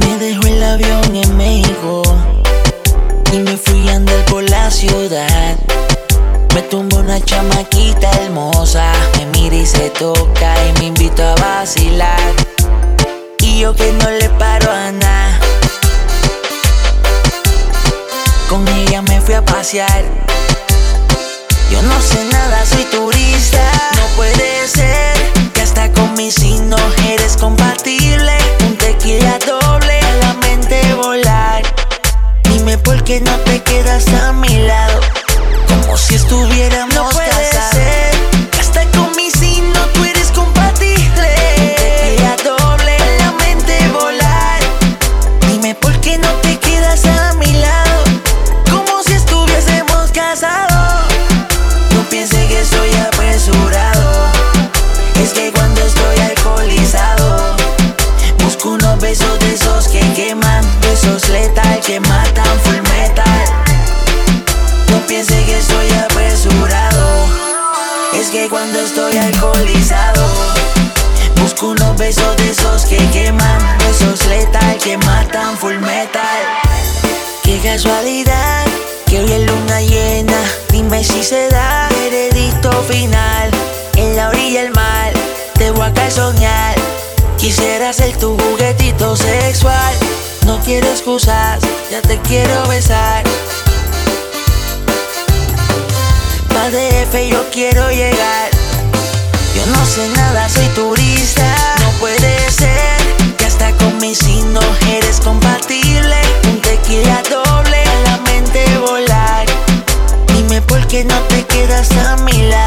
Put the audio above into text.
Me dejó el avión en México y me fui a andar por la ciudad. Me tumbó una chamaquita hermosa, me mira y se toca y me invito a vacilar. Y yo que no le paro a nada. Con ella me fui a pasear. Yo no sé nada, soy turista. Besos letal que matan full metal. No pienses que soy apresurado. Es que cuando estoy alcoholizado, busco unos besos de esos que queman, besos letal que matan full metal. Qué casualidad que hoy es luna llena. Dime si se da veredicto final. En la orilla del mar te voy a soñar. Quisiera ser tu. No quiero excusas, ya te quiero besar. Pa' DF yo quiero llegar. Yo no sé nada, soy turista. No puede ser que hasta con mi signo eres compatible. Un tequila doble a la mente volar. Dime por qué no te quedas a mi lado.